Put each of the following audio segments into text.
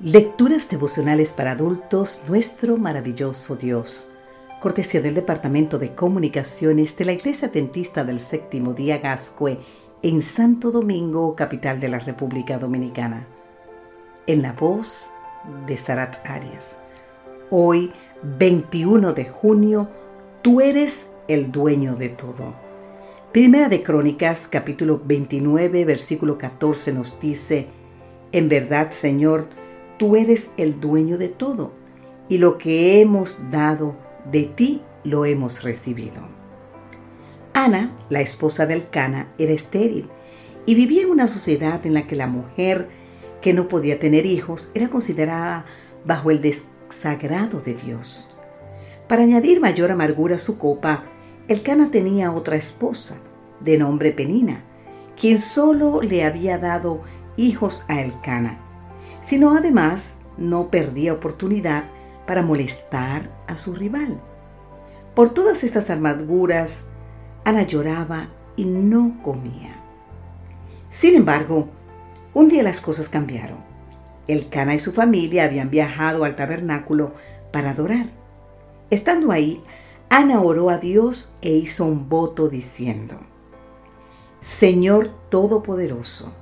Lecturas devocionales para adultos, nuestro maravilloso Dios. Cortesía del Departamento de Comunicaciones de la Iglesia Dentista del Séptimo Día Gascue en Santo Domingo, capital de la República Dominicana. En la voz de Sarat Arias. Hoy, 21 de junio, tú eres el dueño de todo. Primera de Crónicas, capítulo 29, versículo 14 nos dice, En verdad, Señor, tú eres el dueño de todo, y lo que hemos dado de ti lo hemos recibido. Ana, la esposa del Cana, era estéril y vivía en una sociedad en la que la mujer que no podía tener hijos era considerada bajo el desagrado de Dios. Para añadir mayor amargura a su copa, el Cana tenía otra esposa, de nombre Penina, quien solo le había dado hijos a Elcana sino además no perdía oportunidad para molestar a su rival. Por todas estas amarguras, Ana lloraba y no comía. Sin embargo, un día las cosas cambiaron. El Cana y su familia habían viajado al tabernáculo para adorar. Estando ahí, Ana oró a Dios e hizo un voto diciendo, Señor Todopoderoso,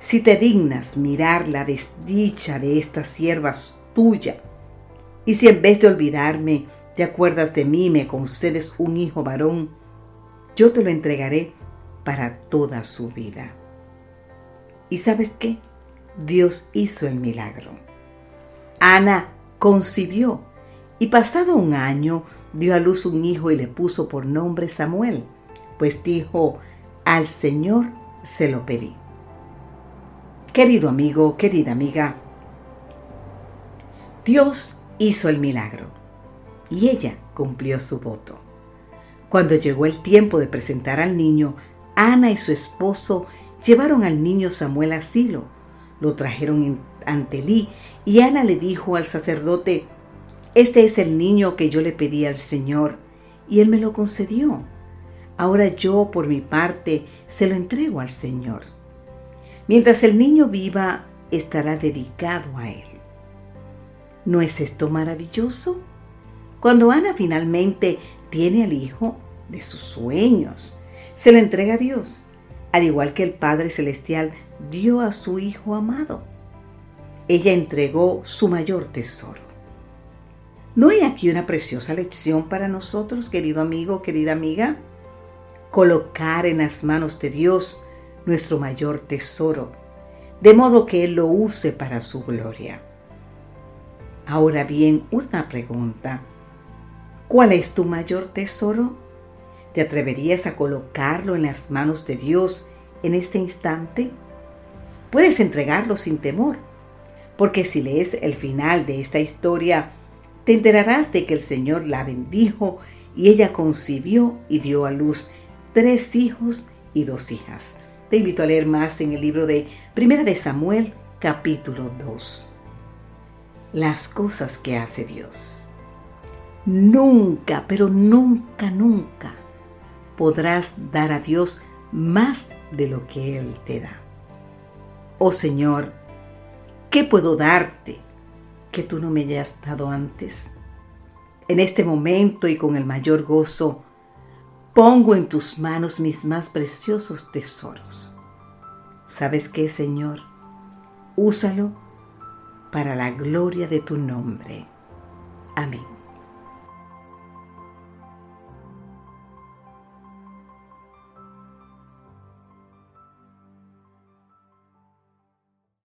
si te dignas mirar la desdicha de esta sierva tuya, y si en vez de olvidarme te acuerdas de mí me concedes un hijo varón, yo te lo entregaré para toda su vida. ¿Y sabes qué? Dios hizo el milagro. Ana concibió y pasado un año dio a luz un hijo y le puso por nombre Samuel, pues dijo, al Señor se lo pedí. Querido amigo, querida amiga, Dios hizo el milagro y ella cumplió su voto. Cuando llegó el tiempo de presentar al niño, Ana y su esposo llevaron al niño Samuel a Silo, lo trajeron ante Lí y Ana le dijo al sacerdote, este es el niño que yo le pedí al Señor y él me lo concedió. Ahora yo por mi parte se lo entrego al Señor. Mientras el niño viva, estará dedicado a él. ¿No es esto maravilloso? Cuando Ana finalmente tiene al hijo de sus sueños, se lo entrega a Dios, al igual que el Padre Celestial dio a su Hijo amado. Ella entregó su mayor tesoro. ¿No hay aquí una preciosa lección para nosotros, querido amigo, querida amiga? Colocar en las manos de Dios nuestro mayor tesoro, de modo que Él lo use para su gloria. Ahora bien, una pregunta. ¿Cuál es tu mayor tesoro? ¿Te atreverías a colocarlo en las manos de Dios en este instante? Puedes entregarlo sin temor, porque si lees el final de esta historia, te enterarás de que el Señor la bendijo y ella concibió y dio a luz tres hijos y dos hijas. Te invito a leer más en el libro de Primera de Samuel, capítulo 2. Las cosas que hace Dios. Nunca, pero nunca, nunca podrás dar a Dios más de lo que Él te da. Oh Señor, ¿qué puedo darte que tú no me hayas dado antes? En este momento y con el mayor gozo, Pongo en tus manos mis más preciosos tesoros. ¿Sabes qué, Señor? Úsalo para la gloria de tu nombre. Amén.